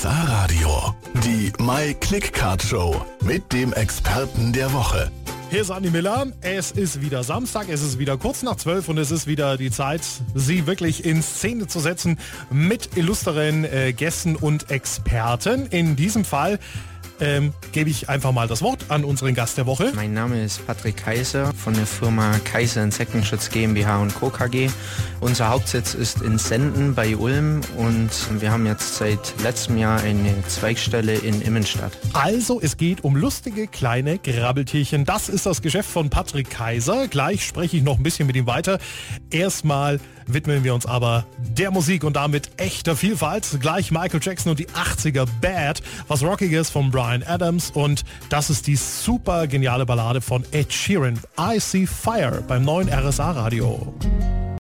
RSA Radio. Die My Click Card Show mit dem Experten der Woche. Hier ist Andi Miller. Es ist wieder Samstag, es ist wieder kurz nach zwölf und es ist wieder die Zeit, Sie wirklich in Szene zu setzen mit illustren äh, Gästen und Experten. In diesem Fall ähm, gebe ich einfach mal das Wort an unseren Gast der Woche. Mein Name ist Patrick Kaiser von der Firma Kaiser Insektenschutz GmbH und Co. KG. Unser Hauptsitz ist in Senden bei Ulm und wir haben jetzt seit letztem Jahr eine Zweigstelle in Immenstadt. Also es geht um lustige kleine Grabbeltierchen. Das ist das Geschäft von Patrick Kaiser. Gleich spreche ich noch ein bisschen mit ihm weiter. Erstmal widmen wir uns aber der Musik und damit echter Vielfalt. Gleich Michael Jackson und die 80er Bad, was Rockiges von Brian Adams und das ist die super geniale Ballade von Ed Sheeran, I See Fire beim neuen RSA Radio.